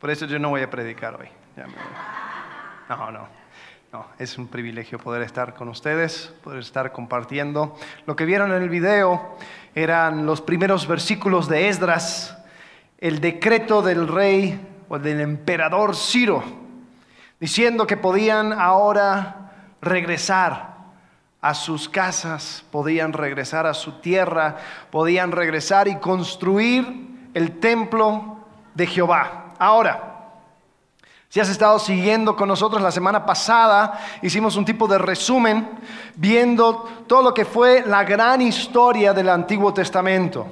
Por eso yo no voy a predicar hoy. No, no. No, es un privilegio poder estar con ustedes, poder estar compartiendo. Lo que vieron en el video eran los primeros versículos de Esdras, el decreto del rey o del emperador Ciro, diciendo que podían ahora regresar a sus casas, podían regresar a su tierra, podían regresar y construir el templo de Jehová. Ahora, si has estado siguiendo con nosotros la semana pasada, hicimos un tipo de resumen viendo todo lo que fue la gran historia del Antiguo Testamento.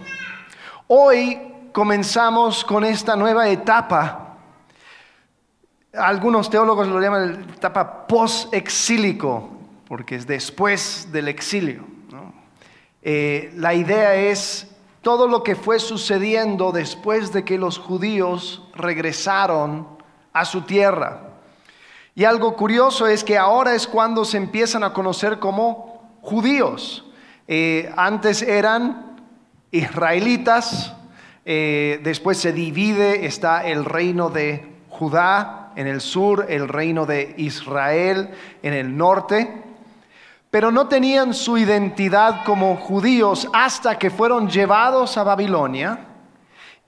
Hoy comenzamos con esta nueva etapa. Algunos teólogos lo llaman etapa post-exílico, porque es después del exilio. Eh, la idea es todo lo que fue sucediendo después de que los judíos regresaron a su tierra. Y algo curioso es que ahora es cuando se empiezan a conocer como judíos. Eh, antes eran israelitas, eh, después se divide, está el reino de Judá en el sur, el reino de Israel en el norte, pero no tenían su identidad como judíos hasta que fueron llevados a Babilonia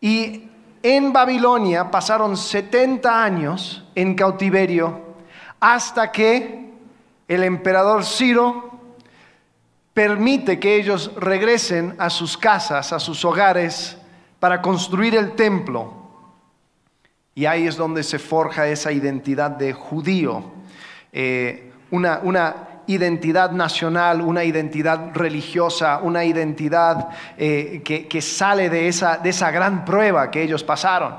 y en Babilonia pasaron 70 años en cautiverio hasta que el emperador Ciro permite que ellos regresen a sus casas, a sus hogares, para construir el templo. Y ahí es donde se forja esa identidad de judío, eh, una, una identidad nacional, una identidad religiosa, una identidad eh, que, sale de esa, de esa gran prueba que ellos pasaron.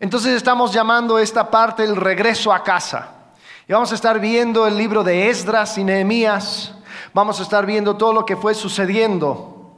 Entonces estamos llamando esta parte el regreso a casa. Y vamos a estar viendo el libro de Esdras y Nehemías. Vamos a estar viendo todo lo que fue sucediendo.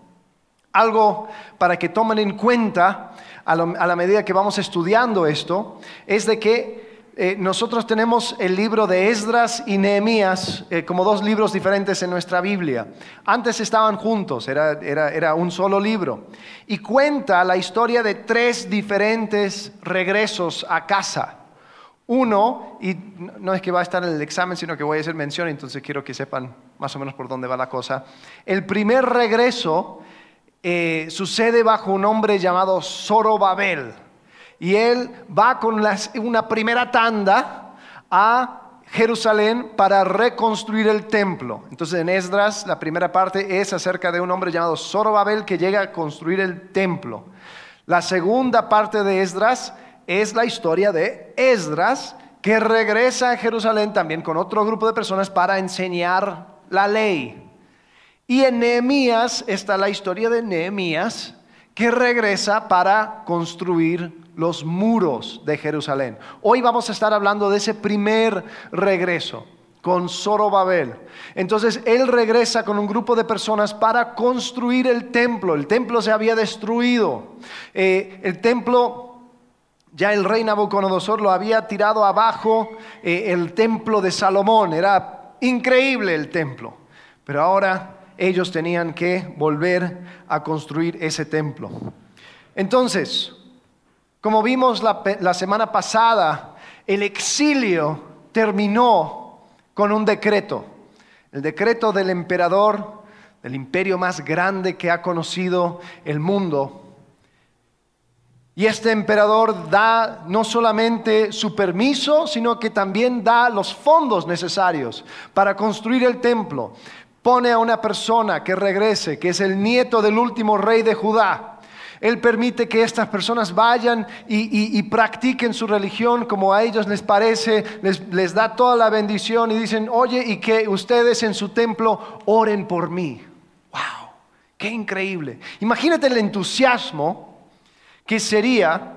Algo para que tomen en cuenta a, a la medida que vamos estudiando esto es de que eh, nosotros tenemos el libro de Esdras y Nehemías eh, como dos libros diferentes en nuestra Biblia. Antes estaban juntos, era, era un solo libro. Y cuenta la historia de tres diferentes regresos a casa. Uno, y no es que va a estar en el examen, sino que voy a hacer mención, entonces quiero que sepan más o menos por dónde va la cosa. El primer regreso eh, sucede bajo un hombre llamado Zorobabel y él va con una primera tanda a Jerusalén para reconstruir el templo. Entonces en Esdras la primera parte es acerca de un hombre llamado Zorobabel que llega a construir el templo. La segunda parte de Esdras es la historia de Esdras que regresa a Jerusalén también con otro grupo de personas para enseñar la ley. Y en Nehemías está la historia de Nehemías que regresa para construir los muros de Jerusalén. Hoy vamos a estar hablando de ese primer regreso con Zorobabel. Entonces él regresa con un grupo de personas para construir el templo. El templo se había destruido. Eh, el templo, ya el rey Nabucodonosor lo había tirado abajo, eh, el templo de Salomón. Era increíble el templo. Pero ahora ellos tenían que volver a construir ese templo. Entonces, como vimos la, semana pasada, el exilio terminó con un decreto, el decreto del emperador, del imperio más grande que ha conocido el mundo. Y este emperador da no solamente su permiso, sino que también da los fondos necesarios para construir el templo. Pone a una persona que regrese, que es el nieto del último rey de Judá, él permite que estas personas vayan y, practiquen su religión como a ellos les parece, les, da toda la bendición y dicen, oye, y que ustedes en su templo oren por mí. ¡Wow! ¡Qué increíble! Imagínate el entusiasmo que sería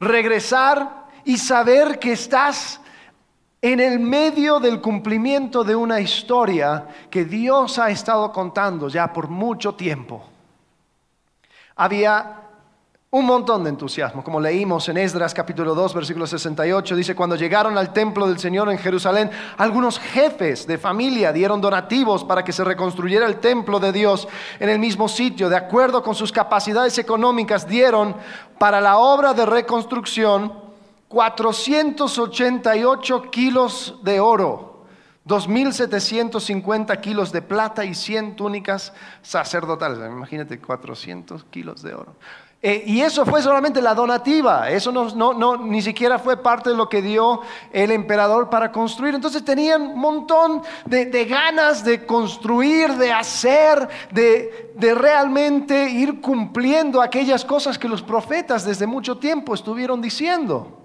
regresar y saber que estás en el medio del cumplimiento de una historia que Dios ha estado contando ya por mucho tiempo. Había Un montón de entusiasmo, como leímos en Esdras capítulo 2, versículo 68, dice, cuando llegaron al templo del Señor en Jerusalén, algunos jefes de familia dieron donativos para que se reconstruyera el templo de Dios en el mismo sitio. De acuerdo con sus capacidades económicas, dieron para la obra de reconstrucción 488 kilos de oro, 2.750 kilos de plata y 100 túnicas sacerdotales. Imagínate, 400 kilos de oro. Eh, y eso fue solamente la donativa, eso no, ni siquiera fue parte de lo que dio el emperador para construir. Entonces tenían un montón de, ganas de construir, de hacer, de realmente ir cumpliendo aquellas cosas que los profetas desde mucho tiempo estuvieron diciendo.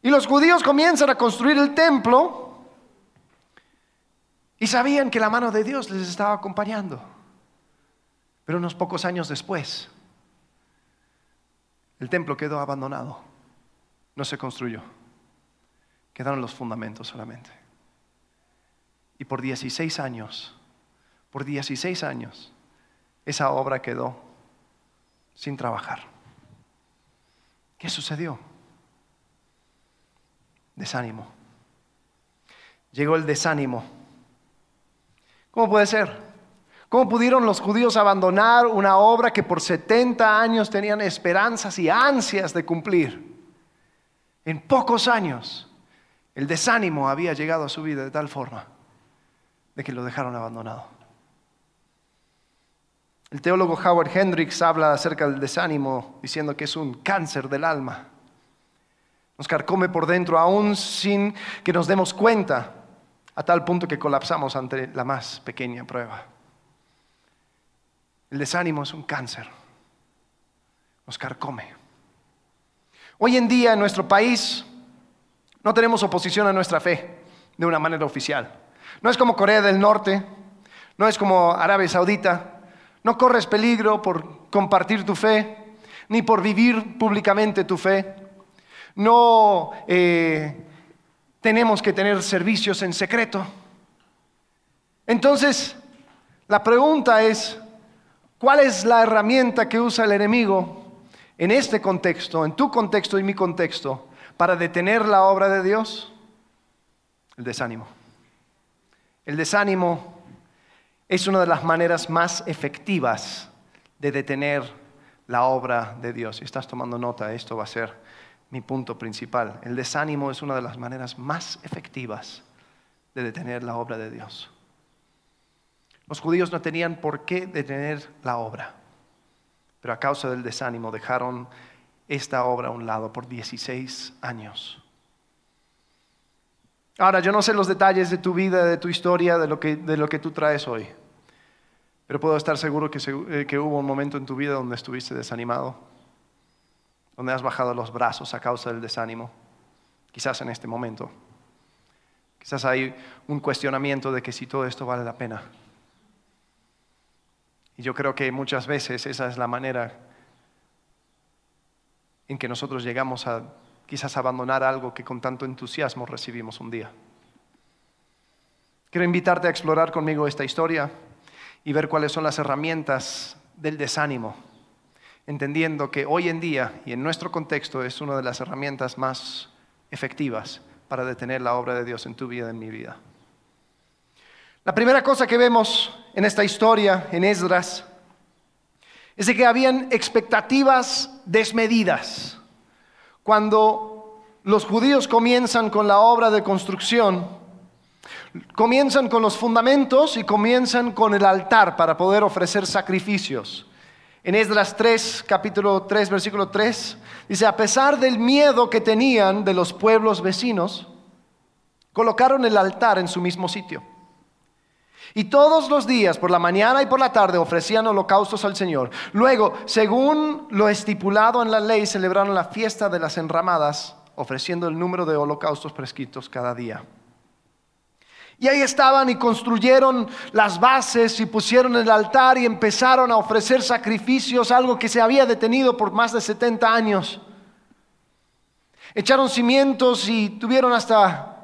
Y los judíos comienzan a construir el templo y sabían que la mano de Dios les estaba acompañando. Pero unos pocos años después, el templo quedó abandonado, no se construyó, quedaron los fundamentos solamente. Y por 16 años, por 16 años, esa obra quedó sin trabajar. ¿Qué sucedió? Desánimo. Llegó el desánimo. ¿Cómo puede ser? ¿Cómo pudieron los judíos abandonar una obra que por 70 años tenían esperanzas y ansias de cumplir? En pocos años el desánimo había llegado a su vida de tal forma de que lo dejaron abandonado. El teólogo Howard Hendricks habla acerca del desánimo diciendo que es un cáncer del alma. Nos carcome por dentro aún sin que nos demos cuenta, a tal punto que colapsamos ante la más pequeña prueba. El desánimo es un cáncer. Nos carcome. Hoy en día en nuestro país no tenemos oposición a nuestra fe de una manera oficial. No es como Corea del Norte, no es como Arabia Saudita. No corres peligro por compartir tu fe, ni por vivir públicamente tu fe. No eh, tenemos que tener servicios en secreto. Entonces, la pregunta es, ¿Cuál es la herramienta que usa el enemigo en este contexto, en tu contexto y mi contexto, para detener la obra de Dios? El desánimo. El desánimo es una de las maneras más efectivas de detener la obra de Dios. Si estás tomando nota, esto va a ser mi punto principal. El desánimo es una de las maneras más efectivas de detener la obra de Dios. Los judíos no tenían por qué detener la obra, pero a causa del desánimo dejaron esta obra a un lado por 16 años. Ahora, yo no sé los detalles de tu vida, de tu historia, de lo que, de lo que tú traes hoy, pero puedo estar seguro que, eh, que hubo un momento en tu vida donde estuviste desanimado, donde has bajado los brazos a causa del desánimo, quizás en este momento. Quizás hay un cuestionamiento de que si todo esto vale la pena. Y yo creo que muchas veces esa es la manera en que nosotros llegamos a quizás abandonar algo que con tanto entusiasmo recibimos un día. Quiero invitarte a explorar conmigo esta historia y ver cuáles son las herramientas del desánimo, entendiendo que hoy en día y en nuestro contexto es una de las herramientas más efectivas para detener la obra de Dios en tu vida y en mi vida. La primera cosa que vemos en esta historia, en Esdras, es de que habían expectativas desmedidas. Cuando los judíos comienzan con la obra de construcción, comienzan con los fundamentos y comienzan con el altar para poder ofrecer sacrificios. En Esdras 3, capítulo 3, versículo 3, dice, a pesar del miedo que tenían de los pueblos vecinos, colocaron el altar en su mismo sitio. Y todos los días, por la mañana y por la tarde, ofrecían holocaustos al Señor. Luego, según lo estipulado en la ley, celebraron la fiesta de las enramadas, ofreciendo el número de holocaustos prescritos cada día. Y ahí estaban y construyeron las bases y pusieron el altar y empezaron a ofrecer sacrificios, algo que se había detenido por más de 70 años. Echaron cimientos y tuvieron hasta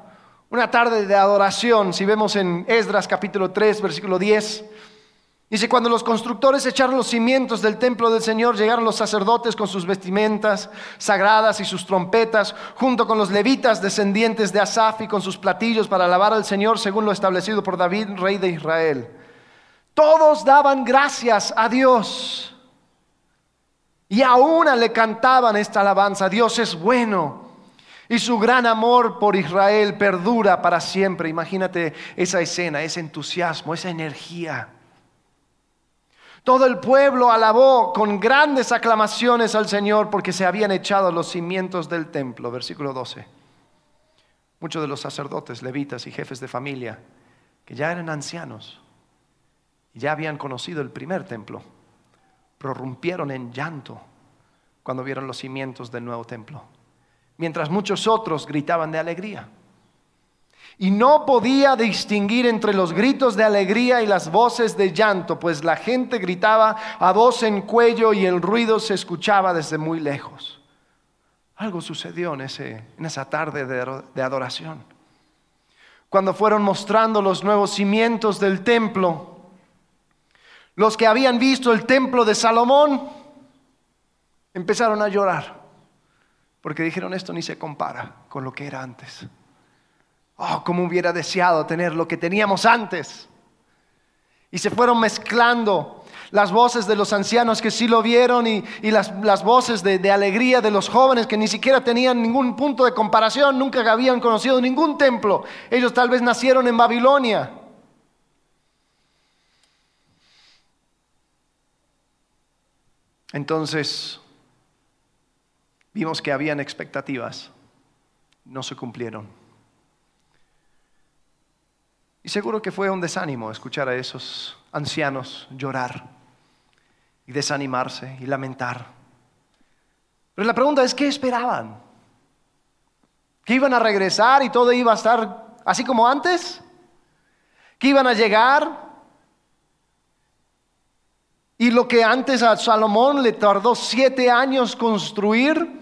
una tarde de adoración, si vemos en Esdras capítulo 3, versículo 10, Dice, cuando los constructores echaron los cimientos del templo del Señor, llegaron los sacerdotes con sus vestimentas sagradas y sus trompetas, junto con los levitas descendientes de Asaf y con sus platillos para alabar al Señor según lo establecido por David, rey de Israel. Todos daban gracias a Dios y a una le cantaban esta alabanza, Dios es bueno y su gran amor por Israel perdura para siempre. Imagínate esa escena, ese entusiasmo, esa energía. Todo el pueblo alabó con grandes aclamaciones al Señor porque se habían echado los cimientos del templo. Versículo 12. Muchos de los sacerdotes, levitas y jefes de familia, que ya eran ancianos y ya habían conocido el primer templo, prorrumpieron en llanto cuando vieron los cimientos del nuevo templo, mientras muchos otros gritaban de alegría y no podía distinguir entre los gritos de alegría y las voces de llanto, pues la gente gritaba a voz en cuello y el ruido se escuchaba desde muy lejos. Algo sucedió en, esa tarde de adoración. Cuando fueron mostrando los nuevos cimientos del templo, los que habían visto el templo de Salomón empezaron a llorar, porque dijeron esto ni se compara con lo que era antes. Oh, cómo hubiera deseado tener lo que teníamos antes. Y se fueron mezclando las voces de los ancianos que sí lo vieron y, las, voces de, de, alegría de los jóvenes que ni siquiera tenían ningún punto de comparación, nunca habían conocido ningún templo. Ellos tal vez nacieron en Babilonia. Entonces, vimos que habían expectativas, no se cumplieron. Y seguro que fue un desánimo escuchar a esos ancianos llorar y desanimarse y lamentar. Pero la pregunta es, ¿qué esperaban? ¿Que iban a regresar y todo iba a estar así como antes? ¿Que iban a llegar? Y lo que antes a Salomón le tardó siete años construir,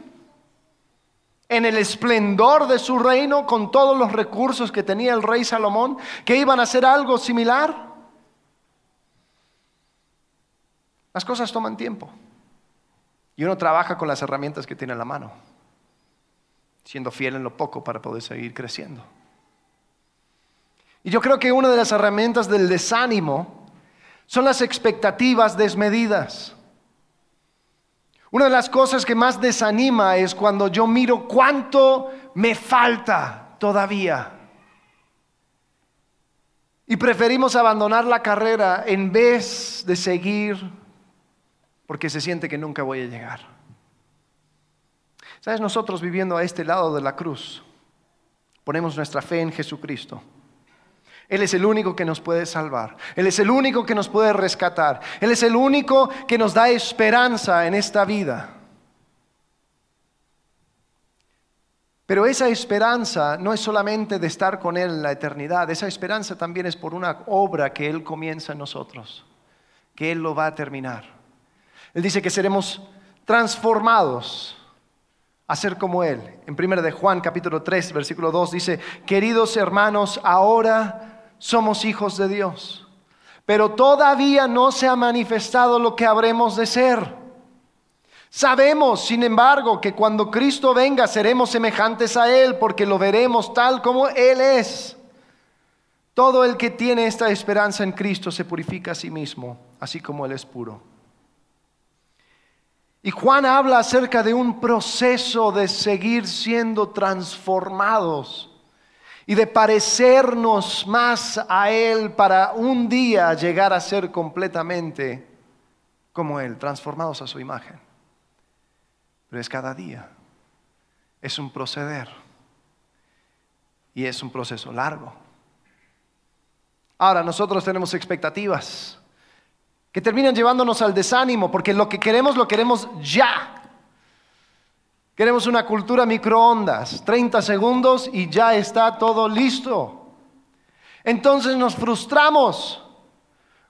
en el esplendor de su reino, con todos los recursos que tenía el rey Salomón, que iban a hacer algo similar. Las cosas toman tiempo. Y uno trabaja con las herramientas que tiene en la mano, siendo fiel en lo poco para poder seguir creciendo. Y yo creo que una de las herramientas del desánimo son las expectativas desmedidas. Una de las cosas que más desanima es cuando yo miro cuánto me falta todavía. Y preferimos abandonar la carrera en vez de seguir porque se siente que nunca voy a llegar. Sabes, nosotros viviendo a este lado de la cruz, ponemos nuestra fe en Jesucristo. Él es el único que nos puede salvar. Él es el único que nos puede rescatar. Él es el único que nos da esperanza en esta vida. Pero esa esperanza no es solamente de estar con Él en la eternidad, esa esperanza también es por una obra que Él comienza en nosotros, que Él lo va a terminar. Él dice que seremos transformados a ser como Él. En 1 de Juan capítulo 3, versículo 2 dice, queridos hermanos, ahora somos hijos de Dios. Pero todavía no se ha manifestado lo que habremos de ser. Sabemos, sin embargo, que cuando Cristo venga seremos semejantes a Él porque lo veremos tal como Él es. Todo el que tiene esta esperanza en Cristo se purifica a sí mismo, así como Él es puro. Y Juan habla acerca de un proceso de seguir siendo transformados y de parecernos más a Él para un día llegar a ser completamente como Él, transformados a su imagen. Pero es cada día, es un proceder y es un proceso largo. Ahora nosotros tenemos expectativas que terminan llevándonos al desánimo porque lo que queremos lo queremos ya. Queremos una cultura microondas, 30 segundos y ya está todo listo. Entonces nos frustramos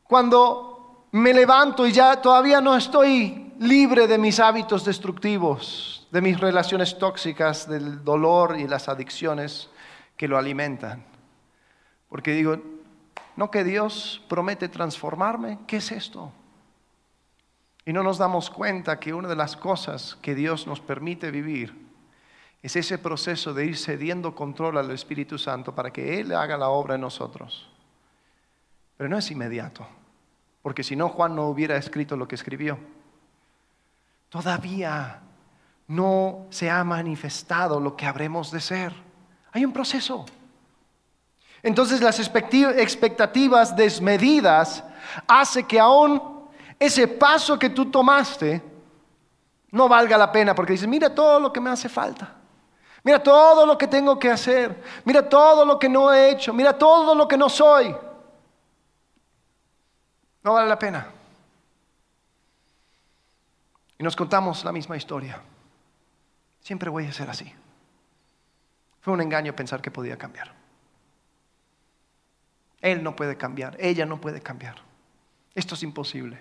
cuando me levanto y ya todavía no estoy libre de mis hábitos destructivos, de mis relaciones tóxicas, del dolor y las adicciones que lo alimentan. Porque digo, ¿No que Dios promete transformarme? ¿Qué es esto? Y no nos damos cuenta que una de las cosas que Dios nos permite vivir es ese proceso de ir cediendo control al Espíritu Santo para que Él haga la obra en nosotros. Pero no es inmediato, porque si no Juan no hubiera escrito lo que escribió. Todavía no se ha manifestado lo que habremos de ser. Hay un proceso. Entonces las expectativas desmedidas hace que aún ese paso que tú tomaste no valga la pena porque dices, mira todo lo que me hace falta. Mira todo lo que tengo que hacer. Mira todo lo que no he hecho. Mira todo lo que no soy. No vale la pena. Y nos contamos la misma historia. Siempre voy a ser así. Fue un engaño pensar que podía cambiar. Él no puede cambiar, ella no puede cambiar. Esto es imposible.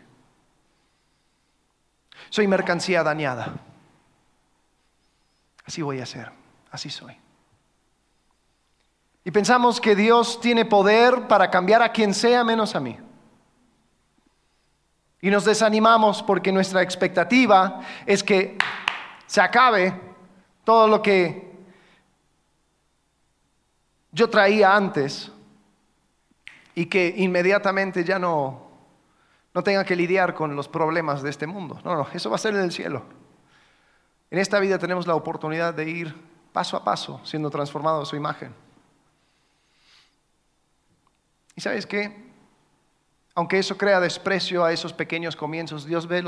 Soy mercancía dañada. Así voy a ser, así soy. Y pensamos que Dios tiene poder para cambiar a quien sea menos a mí. Y nos desanimamos porque nuestra expectativa es que se acabe todo lo que yo traía antes y que inmediatamente ya no, no tenga que lidiar con los problemas de este mundo. No, no, eso va a ser en el cielo. En esta vida tenemos la oportunidad de ir paso a paso siendo transformado a su imagen. ¿Y sabes qué? Aunque eso crea desprecio a esos pequeños comienzos, Dios ve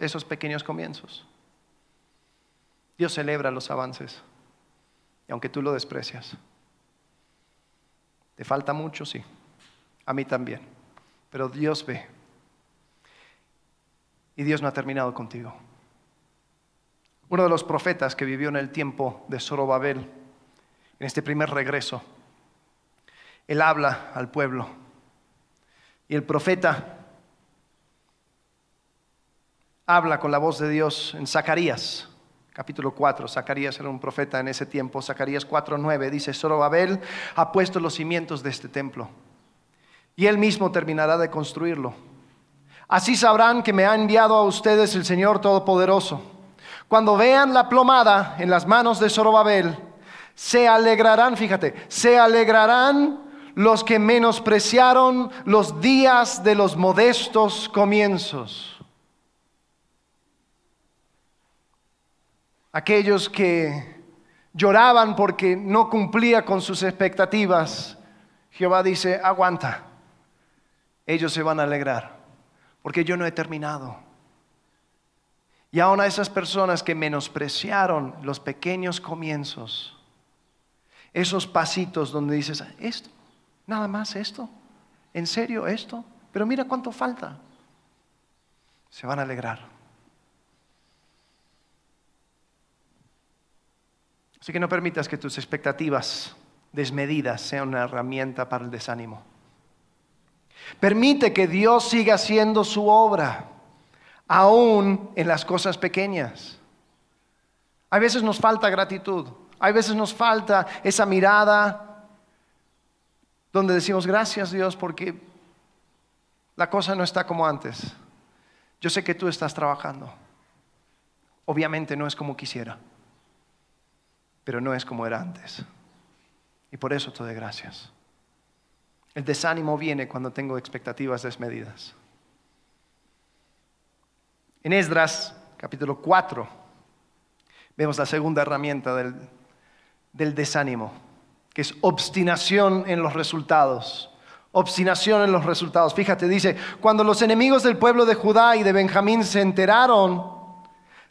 esos pequeños comienzos. Dios celebra los avances. Y aunque tú lo desprecias, te falta mucho, sí. A mí también. Pero Dios ve. Y Dios no ha terminado contigo. Uno de los profetas que vivió en el tiempo de Zorobabel, en este primer regreso, él habla al pueblo. Y el profeta habla con la voz de Dios en Zacarías capítulo 4. Zacarías era un profeta en ese tiempo. Zacarías 4:9 dice, Zorobabel ha puesto los cimientos de este templo y él mismo terminará de construirlo. Así sabrán que me ha enviado a ustedes el Señor Todopoderoso. Cuando vean la plomada en las manos de Zorobabel, se alegrarán, fíjate, se alegrarán los que menospreciaron los días de los modestos comienzos. aquellos que lloraban porque no cumplía con sus expectativas, Jehová dice, aguanta, ellos se van a alegrar, porque yo no he terminado. Y aún a esas personas que menospreciaron los pequeños comienzos, esos pasitos donde dices, esto, nada más esto, en serio esto, pero mira cuánto falta, se van a alegrar. Así que no permitas que tus expectativas desmedidas sean una herramienta para el desánimo. Permite que Dios siga haciendo su obra, aún en las cosas pequeñas. A veces nos falta gratitud, a veces nos falta esa mirada donde decimos gracias Dios porque la cosa no está como antes. Yo sé que tú estás trabajando. Obviamente no es como quisiera pero no es como era antes. Y por eso te doy gracias. El desánimo viene cuando tengo expectativas desmedidas. En Esdras, capítulo 4, vemos la segunda herramienta del, del desánimo, que es obstinación en los resultados. Obstinación en los resultados. Fíjate, dice, cuando los enemigos del pueblo de Judá y de Benjamín se enteraron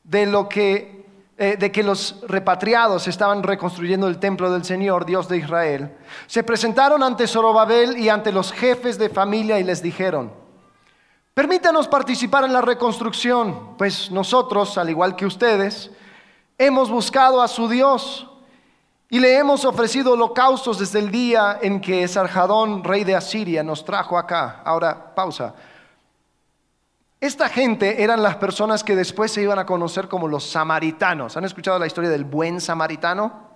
de lo que eh, de que los repatriados estaban reconstruyendo el templo del Señor, Dios de Israel, se presentaron ante Zorobabel y ante los jefes de familia y les dijeron, permítanos participar en la reconstrucción, pues nosotros, al igual que ustedes, hemos buscado a su Dios y le hemos ofrecido holocaustos desde el día en que Sarjadón, rey de Asiria, nos trajo acá. Ahora, pausa. Esta gente eran las personas que después se iban a conocer como los samaritanos. ¿Han escuchado la historia del buen samaritano?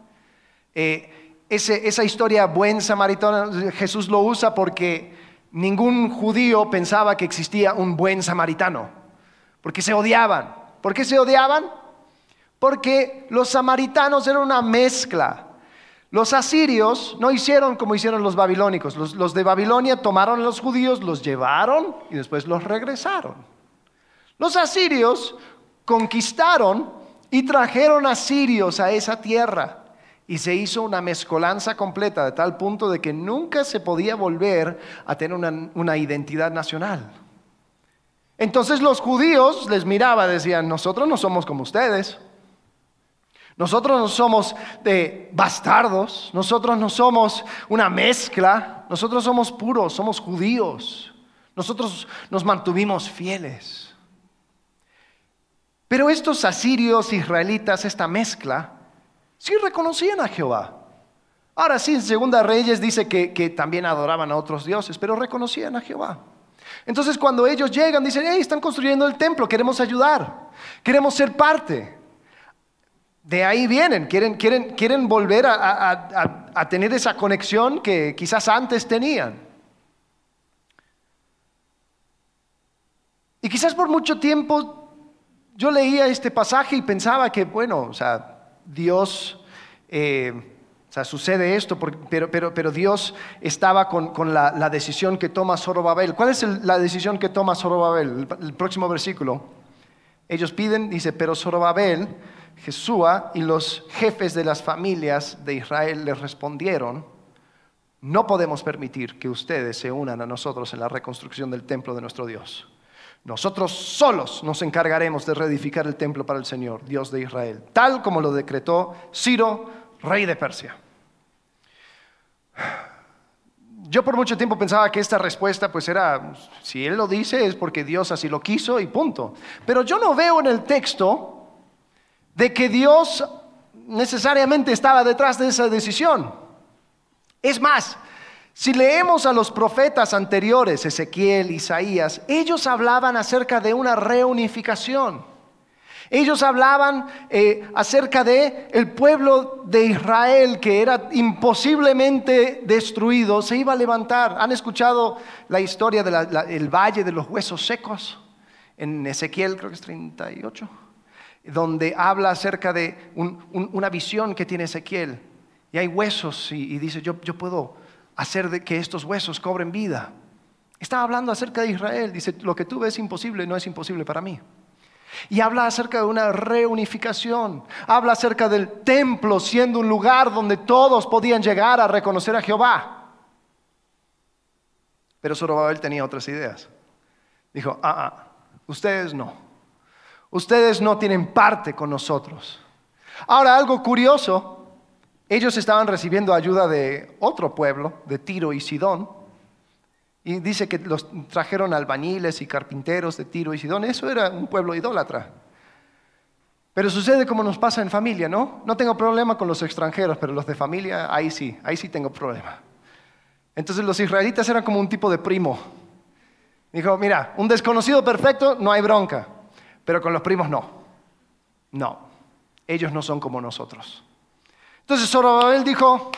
Eh, esa historia buen samaritano Jesús lo usa porque ningún judío pensaba que existía un buen samaritano, porque se odiaban. ¿Por qué se odiaban? Porque los samaritanos eran una mezcla. Los asirios no hicieron como hicieron los babilónicos. Los, de Babilonia tomaron a los judíos, los llevaron y después los regresaron. Los asirios conquistaron y trajeron asirios a esa tierra y se hizo una mezcolanza completa de tal punto de que nunca se podía volver a tener una, identidad nacional. Entonces los judíos les miraban, decían, nosotros no somos como ustedes. Nosotros no somos de bastardos, nosotros no somos una mezcla, nosotros somos puros, somos judíos. Nosotros nos mantuvimos fieles. Pero estos asirios, israelitas, esta mezcla, sí reconocían a Jehová. Ahora sí, en Segunda Reyes dice que, que también adoraban a otros dioses, pero reconocían a Jehová. Entonces cuando ellos llegan, dicen, hey, están construyendo el templo, queremos ayudar, queremos ser parte. De ahí vienen, quieren, quieren, quieren volver a, a tener esa conexión que quizás antes tenían. Y quizás por mucho tiempo yo leía este pasaje y pensaba que, bueno, o sea, Dios eh, o sea, sucede esto, pero, pero, pero Dios estaba con, la, decisión que toma Zorobabel. ¿Cuál es la decisión que toma Zorobabel? El, el, próximo versículo. Ellos piden, dice, pero Zorobabel, Jesúa y los jefes de las familias de Israel les respondieron, no podemos permitir que ustedes se unan a nosotros en la reconstrucción del templo de nuestro Dios. Nosotros solos nos encargaremos de reedificar el templo para el Señor, Dios de Israel, tal como lo decretó Ciro, rey de Persia. Yo por mucho tiempo pensaba que esta respuesta pues era, si él lo dice es porque Dios así lo quiso y punto. Pero yo no veo en el texto de que Dios necesariamente estaba detrás de esa decisión. Es más, si leemos a los profetas anteriores, Ezequiel, Isaías, ellos hablaban acerca de una reunificación. Ellos hablaban eh, acerca de el pueblo de Israel que era imposiblemente destruido, se iba a levantar. ¿Han escuchado la historia del valle de los huesos secos? En Ezequiel, creo que es 38, donde habla acerca de una visión que tiene Ezequiel. Y hay huesos y, dice, yo, yo puedo hacer de que estos huesos cobren vida. Estaba hablando acerca de Israel. Dice, lo que tú ves imposible no es imposible para mí. Y habla acerca de una reunificación. Habla acerca del templo siendo un lugar donde todos podían llegar a reconocer a Jehová. Pero Zorobabel tenía otras ideas. Dijo, ah, ah, ustedes no. Ustedes no tienen parte con nosotros. Ahora, algo curioso, ellos estaban recibiendo ayuda de otro pueblo, de Tiro y Sidón, y dice que los trajeron albañiles y carpinteros de Tiro y Sidón. Eso era un pueblo idólatra. Pero sucede como nos pasa en familia, ¿no? No tengo problema con los extranjeros, pero los de familia, ahí sí, ahí sí tengo problema. Entonces los israelitas eran como un tipo de primo. Dijo, mira, un desconocido perfecto, no hay bronca, pero con los primos no. No, ellos no son como nosotros. Entonces Zorobabel dijo,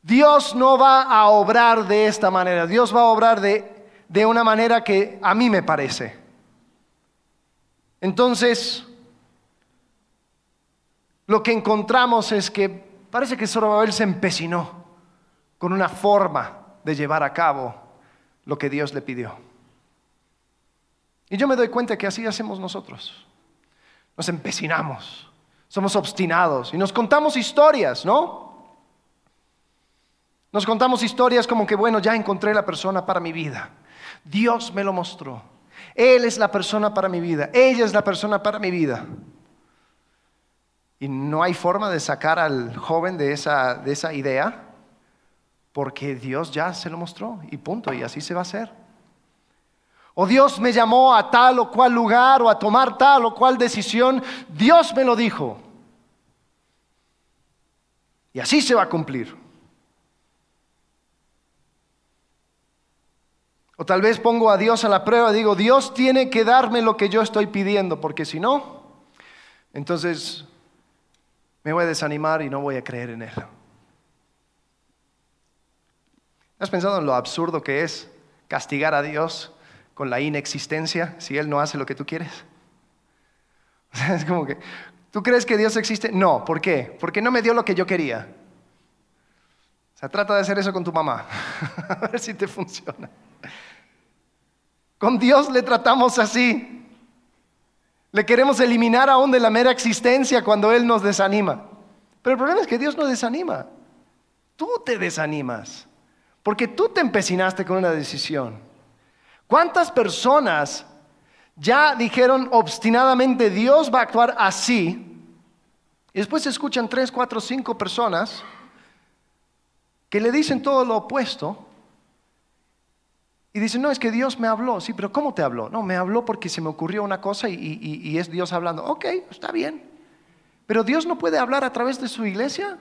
Dios no va a obrar de esta manera, Dios va a obrar de, de una manera que a mí me parece. Entonces, lo que encontramos es que parece que Zorobabel se empecinó con una forma de llevar a cabo lo que Dios le pidió. Y yo me doy cuenta que así hacemos nosotros. Nos empecinamos, somos obstinados y nos contamos historias, ¿no? Nos contamos historias como que, bueno, ya encontré la persona para mi vida. Dios me lo mostró. Él es la persona para mi vida. Ella es la persona para mi vida. Y no hay forma de sacar al joven de esa, de esa idea porque Dios ya se lo mostró y punto, y así se va a hacer. O Dios me llamó a tal o cual lugar o a tomar tal o cual decisión, Dios me lo dijo. Y así se va a cumplir. O tal vez pongo a Dios a la prueba y digo, Dios tiene que darme lo que yo estoy pidiendo, porque si no, entonces me voy a desanimar y no voy a creer en Él. ¿Has pensado en lo absurdo que es castigar a Dios con la inexistencia si Él no hace lo que tú quieres. es como que, ¿tú crees que Dios existe? No, ¿por qué? Porque no me dio lo que yo quería. O sea, trata de hacer eso con tu mamá, a ver si te funciona. Con Dios le tratamos así. Le queremos eliminar aún de la mera existencia cuando Él nos desanima. Pero el problema es que Dios no desanima. Tú te desanimas. Porque tú te empecinaste con una decisión. ¿Cuántas personas ya dijeron obstinadamente Dios va a actuar así? Y después se escuchan tres, cuatro, cinco personas que le dicen todo lo opuesto y dicen, no, es que Dios me habló. Sí, pero ¿cómo te habló? No, me habló porque se me ocurrió una cosa y, es Dios hablando. Ok, está bien. Pero Dios no puede hablar a través de su iglesia.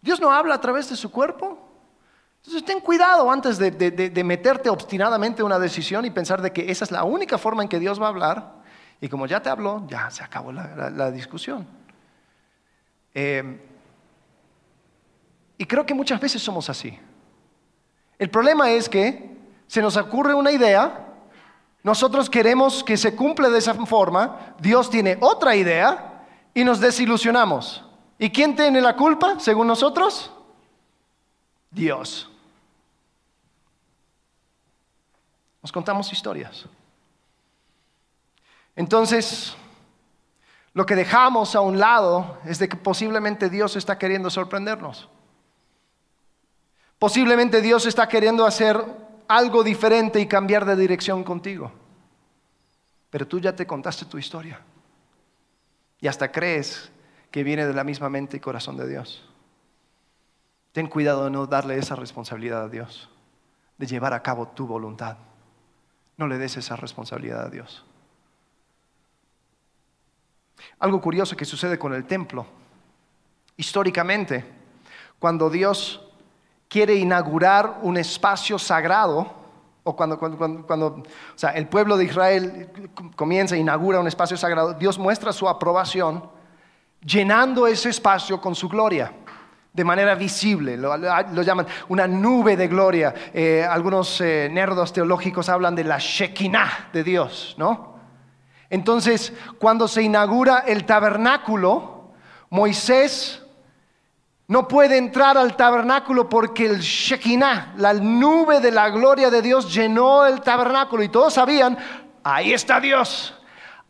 Dios no habla a través de su cuerpo. Entonces ten cuidado antes de, meterte obstinadamente en una decisión y pensar de que esa es la única forma en que Dios va a hablar. Y como ya te habló, ya se acabó la, discusión. Eh, y creo que muchas veces somos así. El problema es que se nos ocurre una idea, nosotros queremos que se cumpla de esa forma, Dios tiene otra idea y nos desilusionamos. ¿Y quién tiene la culpa, según nosotros? Dios. Nos contamos historias. Entonces, lo que dejamos a un lado es de que posiblemente Dios está queriendo sorprendernos. Posiblemente Dios está queriendo hacer algo diferente y cambiar de dirección contigo. Pero tú ya te contaste tu historia. Y hasta crees que viene de la misma mente y corazón de Dios. Ten cuidado de no darle esa responsabilidad a Dios, de llevar a cabo tu voluntad. No le des esa responsabilidad a Dios. Algo curioso que sucede con el templo. Históricamente, cuando Dios quiere inaugurar un espacio sagrado, o cuando, cuando, sea, el pueblo de Israel comienza a inaugura un espacio sagrado, Dios muestra su aprobación llenando ese espacio con su gloria de manera visible, lo, llaman una nube de gloria. Eh, algunos eh, nerdos teológicos hablan de la Shekinah de Dios, ¿no? Entonces, cuando se inaugura el tabernáculo, Moisés no puede entrar al tabernáculo porque el Shekinah, la nube de la gloria de Dios, llenó el tabernáculo y todos sabían, ahí está Dios.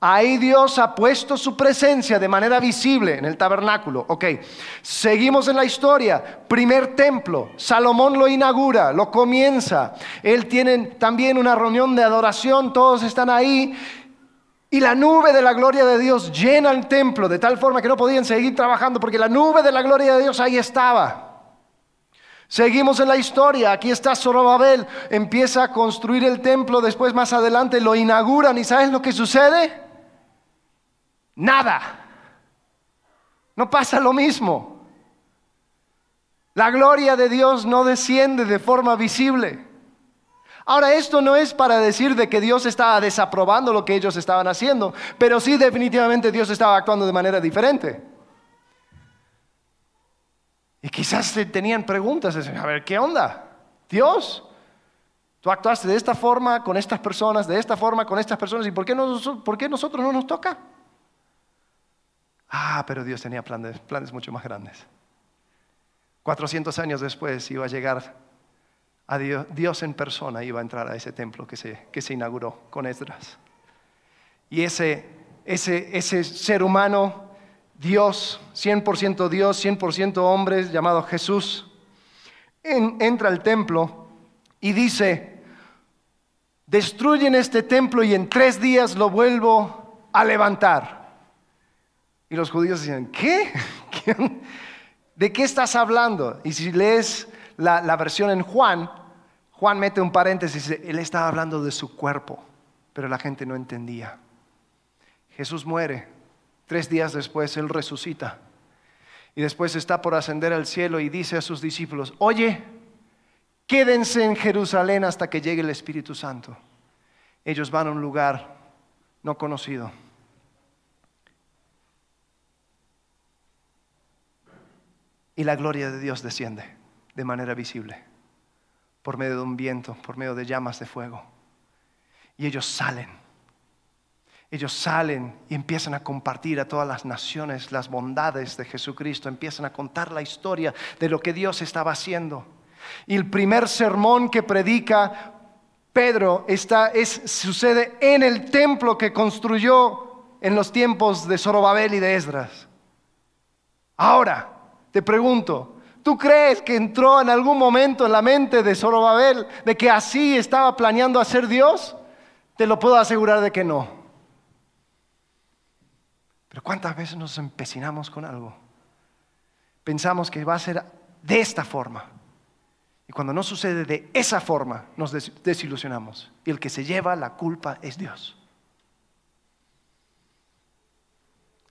Ahí Dios ha puesto su presencia de manera visible en el tabernáculo. Ok, seguimos en la historia. Primer templo, Salomón lo inaugura, lo comienza. Él tiene también una reunión de adoración, todos están ahí y la nube de la gloria de Dios llena el templo de tal forma que no podían seguir trabajando porque la nube de la gloria de Dios ahí estaba. Seguimos en la historia, aquí está Zorobabel, empieza a construir el templo, después más adelante lo inauguran y ¿sabes lo que sucede? Nada. No pasa lo mismo. La gloria de Dios no desciende de forma visible. Ahora, esto no es para decir de que Dios estaba desaprobando lo que ellos estaban haciendo, pero sí definitivamente Dios estaba actuando de manera diferente. Y quizás tenían preguntas, a ver, ¿qué onda? Dios, tú actuaste de esta forma con estas personas, de esta forma con estas personas, ¿y por qué, por qué nosotros no nos toca? Ah, pero Dios tenía planes, planes mucho más grandes. 400 años después iba a llegar Dios, en persona iba a entrar a ese templo que se, inauguró con Esdras. Y ese, ser humano, Dios, 100% Dios, 100% hombre, llamado Jesús, entra al templo y dice, destruyen este templo y en tres días lo vuelvo a levantar. Y los judíos dicen, ¿qué? ¿De qué estás hablando? Y si lees la, versión en Juan, Juan mete un paréntesis, él estaba hablando de su cuerpo, pero la gente no entendía. Jesús muere, tres días después él resucita y después está por ascender al cielo y dice a sus discípulos, oye, quédense en Jerusalén hasta que llegue el Espíritu Santo. Ellos van a un lugar no conocido. Y la gloria de Dios desciende de manera visible por medio de un viento, por medio de llamas de fuego. Y ellos salen. Ellos salen y empiezan a compartir a todas las naciones las bondades de Jesucristo, empiezan a contar la historia de lo que Dios estaba haciendo. Y el primer sermón que predica Pedro está, es, sucede en el templo que construyó en los tiempos de Zorobabel y de Esdras. Ahora, te pregunto, ¿tú crees que entró en algún momento en la mente de Zorobabel de que así estaba planeando hacer Dios? Te lo puedo asegurar de que no. Pero ¿cuántas veces nos empecinamos con algo? Pensamos que va a ser de esta forma. Y cuando no sucede de esa forma, nos desilusionamos. Y el que se lleva la culpa es Dios.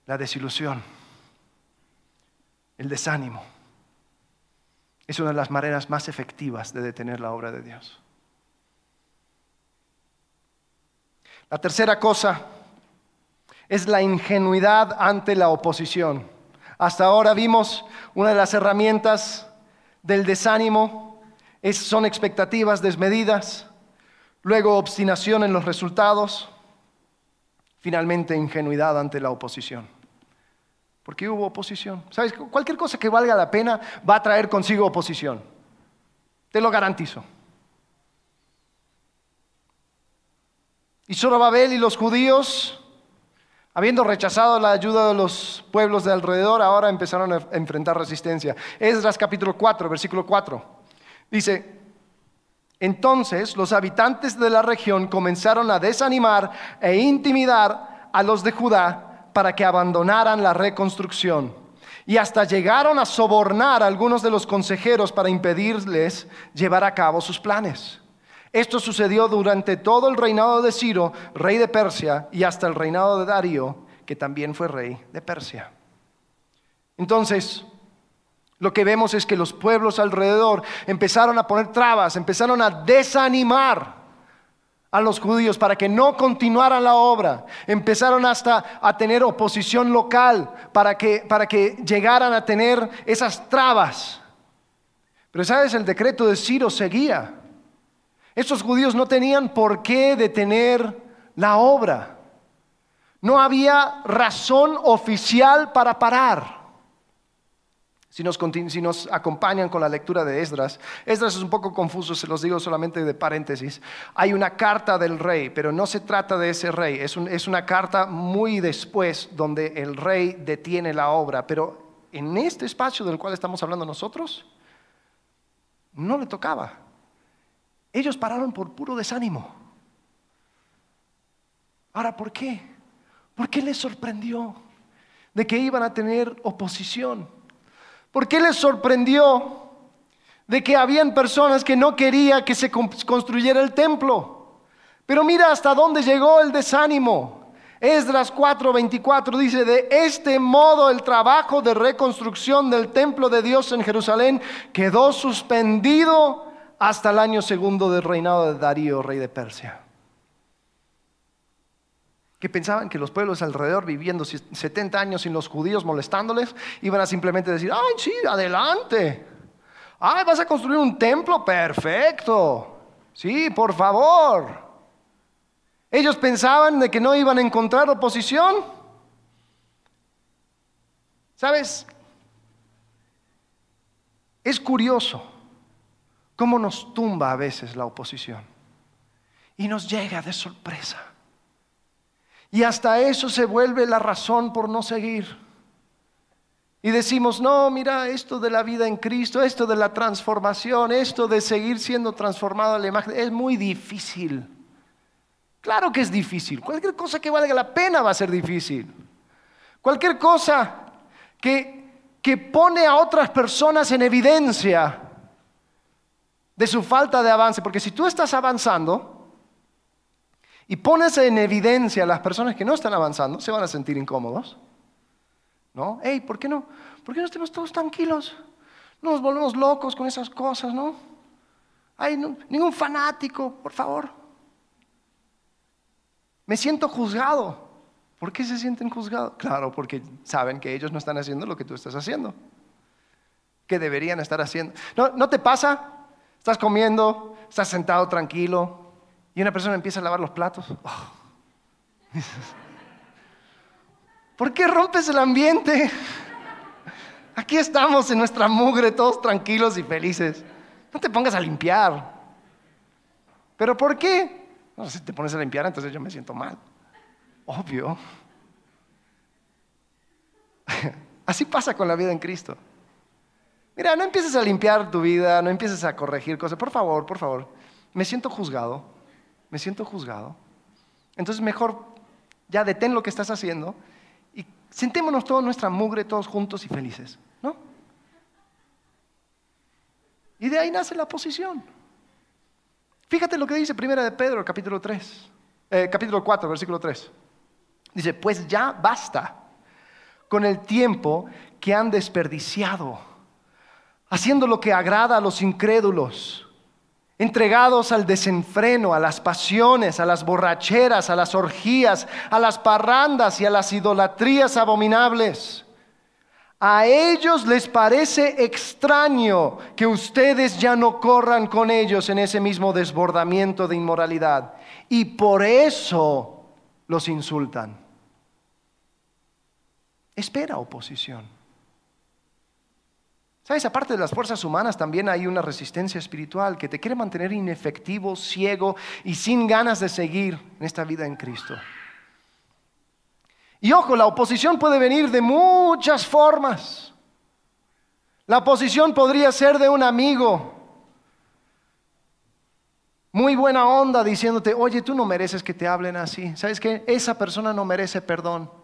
La desilusión, el desánimo, es una de las maneras más efectivas de detener la obra de Dios. La tercera cosa es la ingenuidad ante la oposición. Hasta ahora vimos una de las herramientas del desánimo son expectativas desmedidas, luego obstinación en los resultados, finalmente ingenuidad ante la oposición. Porque hubo oposición. ¿Sabes? Cualquier cosa que valga la pena va a traer consigo oposición. Te lo garantizo. Y Zorobabel y los judíos, habiendo rechazado la ayuda de los pueblos de alrededor, ahora empezaron a enfrentar resistencia. Esdras capítulo 4, versículo 4. Dice, entonces los habitantes de la región comenzaron a desanimar e intimidar a los de Judá para que abandonaran la reconstrucción. Y hasta llegaron a sobornar a algunos de los consejeros para impedirles llevar a cabo sus planes. Esto sucedió durante todo el reinado de Ciro, rey de Persia, y hasta el reinado de Darío, que también fue rey de Persia. Entonces, lo que vemos es que los pueblos alrededor empezaron a poner trabas, empezaron a desanimar a los judíos para que no continuaran la obra. Empezaron hasta a tener oposición local para que, para que llegaran a tener esas trabas. Pero sabes, el decreto de Ciro seguía. Estos judíos no tenían por qué detener la obra. No había razón oficial para parar. Si nos, acompañan con la lectura de Esdras, Esdras es un poco confuso, se los digo solamente de paréntesis. Hay una carta del rey, pero no se trata de ese rey, es, es una carta muy después donde el rey detiene la obra, pero en este espacio del cual estamos hablando nosotros, no le tocaba. Ellos pararon por puro desánimo. Ahora, ¿por qué? ¿Por qué les sorprendió de que iban a tener oposición? ¿Por qué les sorprendió de que habían personas que no querían que se construyera el templo? Pero mira hasta dónde llegó el desánimo. Esdras 4:24 dice, de este modo el trabajo de reconstrucción del templo de Dios en Jerusalén quedó suspendido hasta el año segundo del reinado de Darío, rey de Persia que pensaban que los pueblos alrededor viviendo 70 años sin los judíos molestándoles, iban a simplemente decir, ay, sí, adelante. Ay, vas a construir un templo, perfecto. Sí, por favor. Ellos pensaban de que no iban a encontrar oposición. ¿Sabes? Es curioso cómo nos tumba a veces la oposición y nos llega de sorpresa. Y hasta eso se vuelve la razón por no seguir. Y decimos, no, mira, esto de la vida en Cristo, esto de la transformación, esto de seguir siendo transformado a la imagen, es muy difícil. Claro que es difícil. Cualquier cosa que valga la pena va a ser difícil. Cualquier cosa que, que pone a otras personas en evidencia de su falta de avance, porque si tú estás avanzando, y pones en evidencia a las personas que no están avanzando, se van a sentir incómodos. ¿No? Hey, ¿por qué no? ¿Por qué no estemos todos tranquilos? No nos volvemos locos con esas cosas, ¿no? Hay ningún fanático, por favor. Me siento juzgado. ¿Por qué se sienten juzgados? Claro, porque saben que ellos no están haciendo lo que tú estás haciendo. Que deberían estar haciendo. ¿No, ¿no te pasa Estás comiendo, estás sentado tranquilo y una persona empieza a lavar los platos. Oh. ¿Por qué rompes el ambiente? Aquí estamos en nuestra mugre, todos tranquilos y felices. No te pongas a limpiar. ¿Pero por qué? No, si te pones a limpiar, entonces yo me siento mal. Obvio. Así pasa con la vida en Cristo. Mira, no empieces a limpiar tu vida, no empieces a corregir cosas. Por favor, por favor. Me siento juzgado. Me siento juzgado. Entonces mejor ya detén lo que estás haciendo y sentémonos todos nuestra mugre, todos juntos y felices. ¿No? Y de ahí nace la posición. Fíjate lo que dice Primera de Pedro, capítulo 3, eh, capítulo 4, versículo 3. Dice, pues ya basta con el tiempo que han desperdiciado, haciendo lo que agrada a los incrédulos, entregados al desenfreno, a las pasiones, a las borracheras, a las orgías, a las parrandas y a las idolatrías abominables a ellos les parece extraño que ustedes ya no corran con ellos en ese mismo desbordamiento de inmoralidad. Y por eso los insultan. Espera oposición. ¿Sabes? Aparte de las fuerzas humanas, también hay una resistencia espiritual que te quiere mantener inefectivo, ciego y sin ganas de seguir en esta vida en Cristo. Y ojo, la oposición puede venir de muchas formas. La oposición podría ser de un amigo, muy buena onda, diciéndote, oye, tú no mereces que te hablen así. ¿Sabes qué? Esa persona no merece perdón.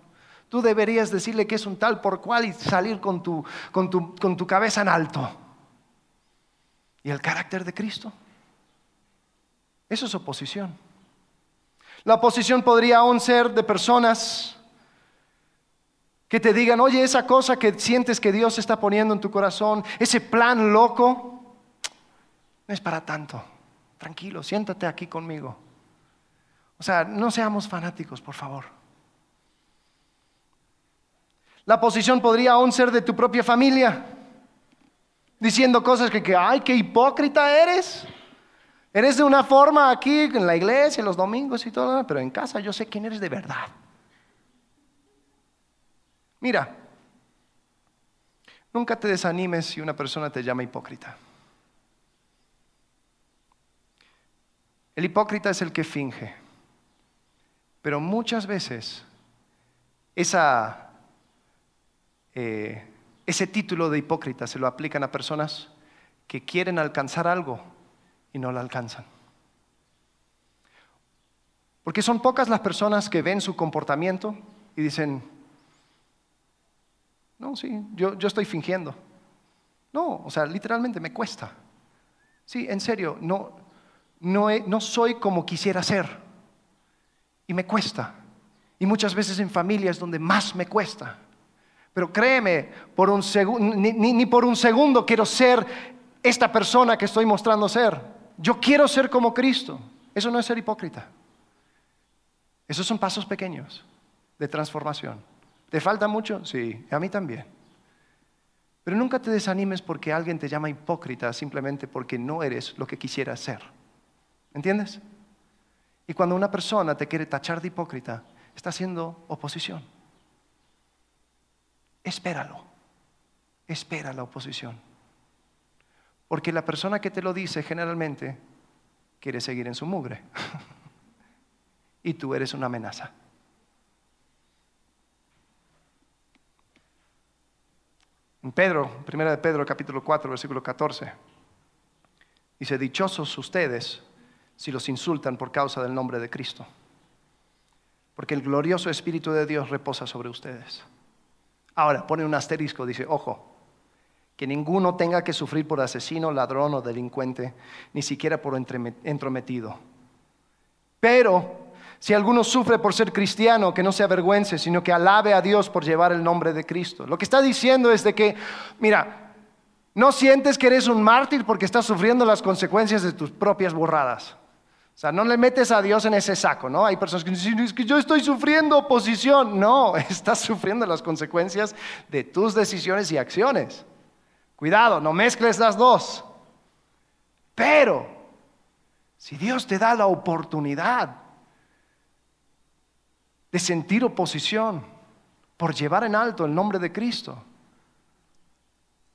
Tú deberías decirle que es un tal por cual y salir con tu, con tu, con tu cabeza en alto. ¿Y el carácter de Cristo? Eso es oposición. La oposición podría aún ser de personas que te digan, oye, esa cosa que sientes que Dios está poniendo en tu corazón, ese plan loco, no es para tanto. Tranquilo, siéntate aquí conmigo. O sea, no seamos fanáticos, por favor. La posición podría aún ser de tu propia familia, diciendo cosas que, que ay, qué hipócrita eres. Eres de una forma aquí en la iglesia, los domingos y todo, pero en casa yo sé quién eres de verdad. Mira, nunca te desanimes si una persona te llama hipócrita. El hipócrita es el que finge, pero muchas veces eh, ese título de hipócrita se lo aplican a personas que quieren alcanzar algo y no lo alcanzan. Porque son pocas las personas que ven su comportamiento y dicen, no, sí, yo, estoy fingiendo. No, o sea, literalmente me cuesta. Sí, en serio, no, no, no soy como quisiera ser. Y me cuesta. Y muchas veces en familias donde más me cuesta. Pero créeme, ni, ni por un segundo quiero ser esta persona que estoy mostrando ser. Yo quiero ser como Cristo. Eso no es ser hipócrita. Esos son pasos pequeños de transformación. ¿Te falta mucho? Sí, a mí también. Pero nunca te desanimes porque alguien te llama hipócrita simplemente porque no eres lo que quisieras ser. ¿Entiendes? Y cuando una persona te quiere tachar de hipócrita, está haciendo oposición. Espéralo. Espera la oposición. Porque la persona que te lo dice generalmente quiere seguir en su mugre. y tú eres una amenaza. En Pedro, primera de Pedro, capítulo 4, versículo 14, dice, dichosos ustedes si los insultan por causa del nombre de Cristo, porque el glorioso Espíritu de Dios reposa sobre ustedes. Ahora, pone un asterisco, dice, ojo, que ninguno tenga que sufrir por asesino, ladrón o delincuente, ni siquiera por entrometido. Pero si alguno sufre por ser cristiano, que no se avergüence, sino que alabe a Dios por llevar el nombre de Cristo. Lo que está diciendo es de que, mira, no sientes que eres un mártir porque estás sufriendo las consecuencias de tus propias borradas. O sea, no le metes a Dios en ese saco, ¿no? Hay personas que dicen, es que yo estoy sufriendo oposición. No, estás sufriendo las consecuencias de tus decisiones y acciones. Cuidado, no mezcles las dos. Pero, si Dios te da la oportunidad de sentir oposición por llevar en alto el nombre de Cristo,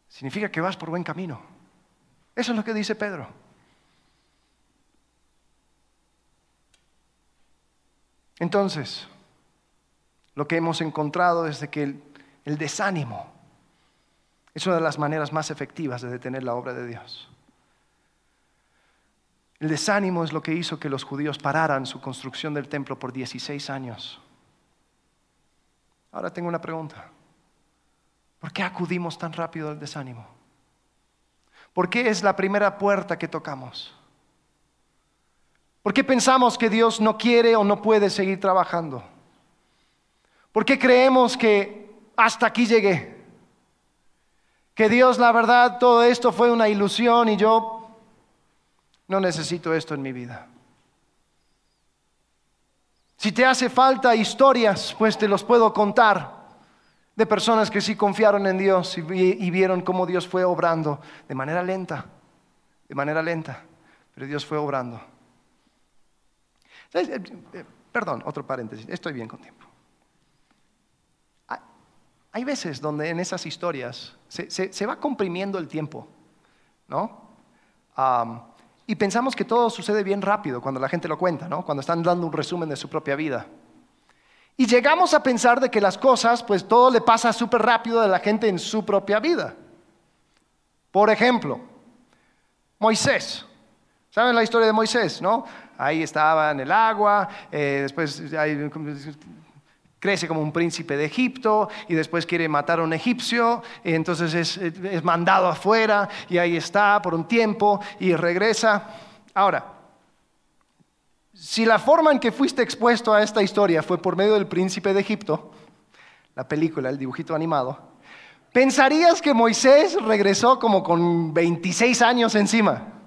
significa que vas por buen camino. Eso es lo que dice Pedro. Entonces, lo que hemos encontrado es que el, desánimo es una de las maneras más efectivas de detener la obra de Dios. El desánimo es lo que hizo que los judíos pararan su construcción del templo por 16 años. Ahora tengo una pregunta. ¿Por qué acudimos tan rápido al desánimo? ¿Por qué es la primera puerta que tocamos? ¿Por qué pensamos que Dios no quiere o no puede seguir trabajando? ¿Por qué creemos que hasta aquí llegué? Que Dios, la verdad, todo esto fue una ilusión y yo no necesito esto en mi vida. Si te hace falta historias, pues te los puedo contar de personas que sí confiaron en Dios y, vieron cómo Dios fue obrando de manera lenta, de manera lenta, pero Dios fue obrando. Eh, eh, perdón, otro paréntesis, estoy bien con tiempo. Hay veces donde en esas historias se, va comprimiendo el tiempo, ¿no? y pensamos que todo sucede bien rápido cuando la gente lo cuenta, ¿no? Cuando están dando un resumen de su propia vida. Y llegamos a pensar de que las cosas, pues todo le pasa súper rápido a la gente en su propia vida. Por ejemplo, Moisés. ¿Saben la historia de Moisés, no? Ahí estaba en el agua, eh, después crece como un príncipe de Egipto y después quiere matar a un egipcio, y entonces es, es mandado afuera y ahí está por un tiempo y regresa. Ahora, si la forma en que fuiste expuesto a esta historia fue por medio del príncipe de Egipto, la película, el dibujito animado, pensarías que Moisés regresó como con 26 años encima.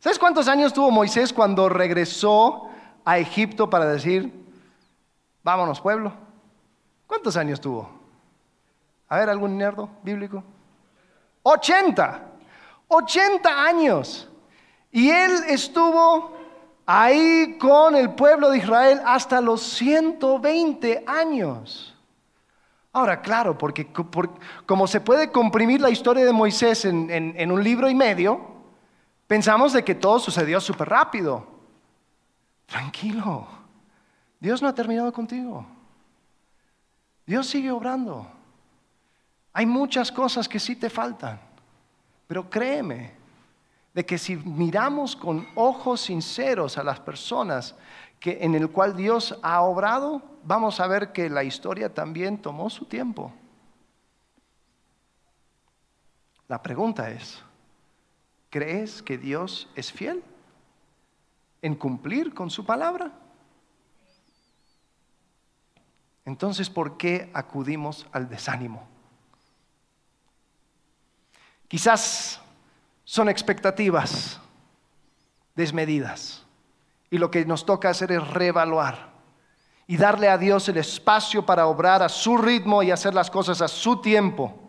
¿Sabes cuántos años tuvo Moisés cuando regresó a Egipto para decir, vámonos pueblo? ¿Cuántos años tuvo? A ver, algún nerdo bíblico. 80. 80 años. Y él estuvo ahí con el pueblo de Israel hasta los 120 años. Ahora, claro, porque como se puede comprimir la historia de Moisés en, un libro y medio, pensamos de que todo sucedió súper rápido. Tranquilo, Dios no ha terminado contigo. Dios sigue obrando. Hay muchas cosas que sí te faltan, pero créeme, de que si miramos con ojos sinceros a las personas que, en el cual Dios ha obrado, vamos a ver que la historia también tomó su tiempo. La pregunta es, ¿crees que Dios es fiel en cumplir con su palabra? Entonces, ¿por qué acudimos al desánimo? Quizás son expectativas desmedidas. Y lo que nos toca hacer es reevaluar y darle a Dios el espacio para obrar a su ritmo y hacer las cosas a su tiempo.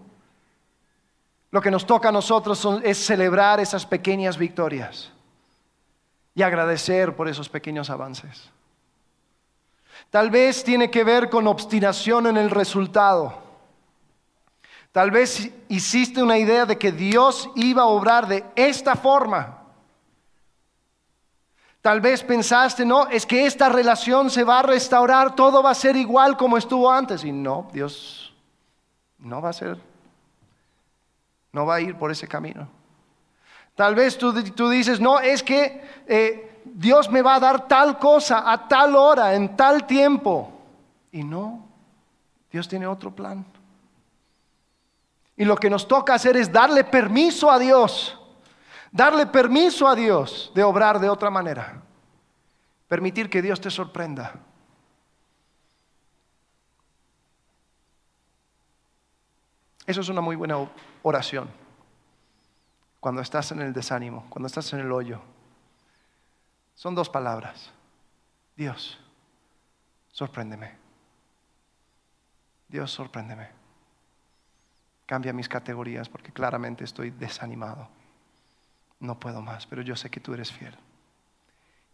Lo que nos toca a nosotros es celebrar esas pequeñas victorias y agradecer por esos pequeños avances. Tal vez tiene que ver con obstinación en el resultado. Tal vez hiciste una idea de que Dios iba a obrar de esta forma. Tal vez pensaste, no, es que esta relación se va a restaurar, todo va a ser igual como estuvo antes. Y no, Dios no va a ser, no va a ir por ese camino. Tal vez tú, dices, no, es que eh, Dios me va a dar tal cosa a tal hora, en tal tiempo. Y no, Dios tiene otro plan. Y lo que nos toca hacer es darle permiso a Dios, darle permiso a Dios de obrar de otra manera. Permitir que Dios te sorprenda. Eso es una muy buena oración. Cuando estás en el desánimo, cuando estás en el hoyo. Son dos palabras. Dios, sorpréndeme. Dios, sorpréndeme. Cambia mis categorías porque claramente estoy desanimado. no puedo más, pero yo sé que tú eres fiel.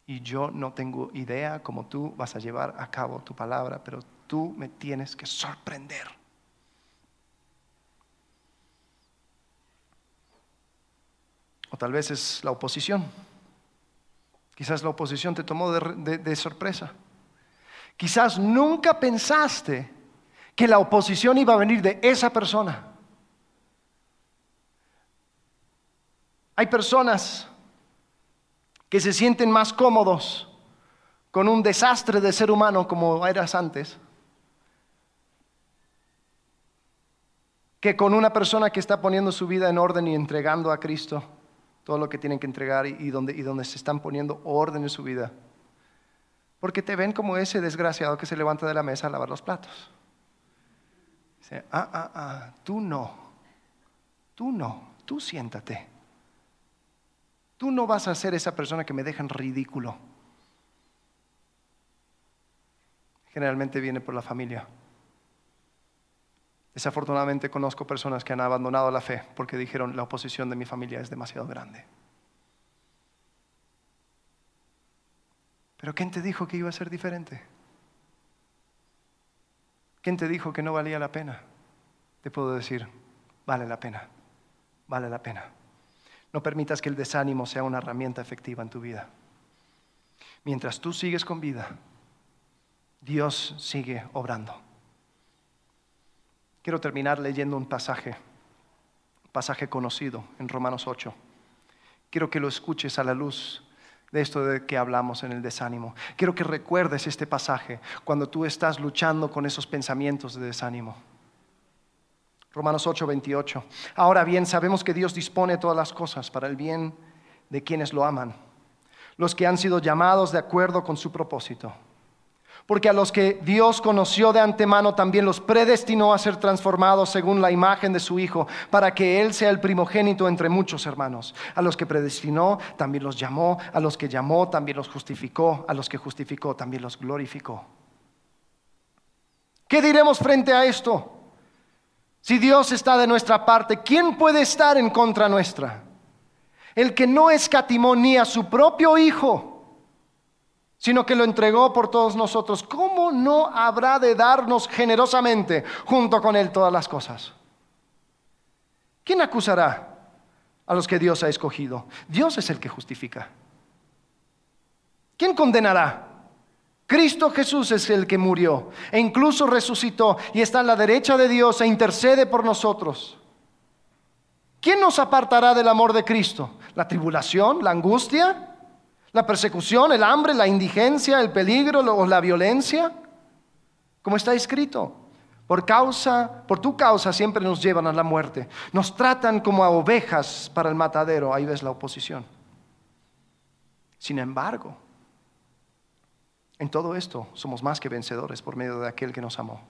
Y yo no tengo idea cómo tú vas a llevar a cabo tu palabra, pero tú me tienes que sorprender. O tal vez es la oposición. Quizás la oposición te tomó de, sorpresa. Quizás nunca pensaste que la oposición iba a venir de esa persona. Hay personas que se sienten más cómodos con un desastre de ser humano como eras antes, que con una persona que está poniendo su vida en orden y entregando a Cristo todo lo que tienen que entregar y, donde, y donde se están poniendo orden en su vida. Porque te ven como ese desgraciado que se levanta de la mesa a lavar los platos. Dice, ah, ah, ah, tú no, tú no, tú siéntate. Tú no vas a ser esa persona que me deja en ridículo. Generalmente viene por la familia. Desafortunadamente conozco personas que han abandonado la fe porque dijeron la oposición de mi familia es demasiado grande. Pero ¿quién te dijo que iba a ser diferente? ¿Quién te dijo que no valía la pena? Te puedo decir, vale la pena, vale la pena. No permitas que el desánimo sea una herramienta efectiva en tu vida. Mientras tú sigues con vida, Dios sigue obrando. Quiero terminar leyendo un pasaje, un pasaje conocido en Romanos 8. Quiero que lo escuches a la luz de esto de que hablamos en el desánimo. Quiero que recuerdes este pasaje cuando tú estás luchando con esos pensamientos de desánimo. Romanos 8, 28. Ahora bien, sabemos que Dios dispone todas las cosas para el bien de quienes lo aman, los que han sido llamados de acuerdo con su propósito. Porque a los que Dios conoció de antemano también los predestinó a ser transformados según la imagen de su Hijo, para que Él sea el primogénito entre muchos hermanos. A los que predestinó también los llamó, a los que llamó también los justificó, a los que justificó también los glorificó. ¿Qué diremos frente a esto? Si Dios está de nuestra parte, ¿quién puede estar en contra nuestra? El que no escatimó ni a su propio Hijo sino que lo entregó por todos nosotros, ¿cómo no habrá de darnos generosamente junto con Él todas las cosas? ¿Quién acusará a los que Dios ha escogido? Dios es el que justifica. ¿Quién condenará? Cristo Jesús es el que murió e incluso resucitó y está a la derecha de Dios e intercede por nosotros. ¿Quién nos apartará del amor de Cristo? ¿La tribulación? ¿La angustia? La persecución, el hambre, la indigencia, el peligro o la violencia. Como está escrito, por causa, por tu causa siempre nos llevan a la muerte. Nos tratan como a ovejas para el matadero. Ahí ves la oposición. Sin embargo, en todo esto somos más que vencedores por medio de aquel que nos amó.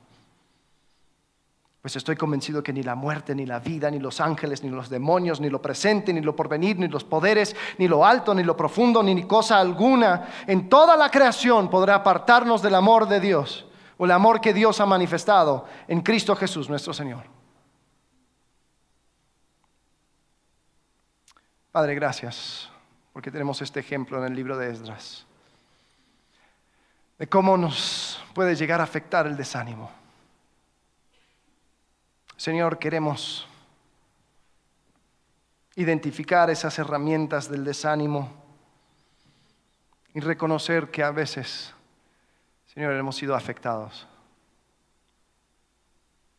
Pues estoy convencido que ni la muerte, ni la vida, ni los ángeles, ni los demonios, ni lo presente, ni lo porvenir, ni los poderes, ni lo alto, ni lo profundo, ni, cosa alguna en toda la creación podrá apartarnos del amor de Dios o el amor que Dios ha manifestado en Cristo Jesús nuestro Señor. Padre, gracias porque tenemos este ejemplo en el libro de Esdras de cómo nos puede llegar a afectar el desánimo. Señor, queremos identificar esas herramientas del desánimo y reconocer que a veces, Señor, hemos sido afectados.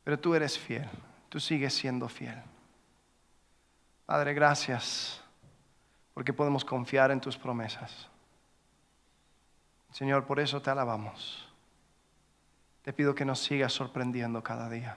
Pero tú eres fiel, tú sigues siendo fiel. Padre, gracias porque podemos confiar en tus promesas. Señor, por eso te alabamos. Te pido que nos sigas sorprendiendo cada día.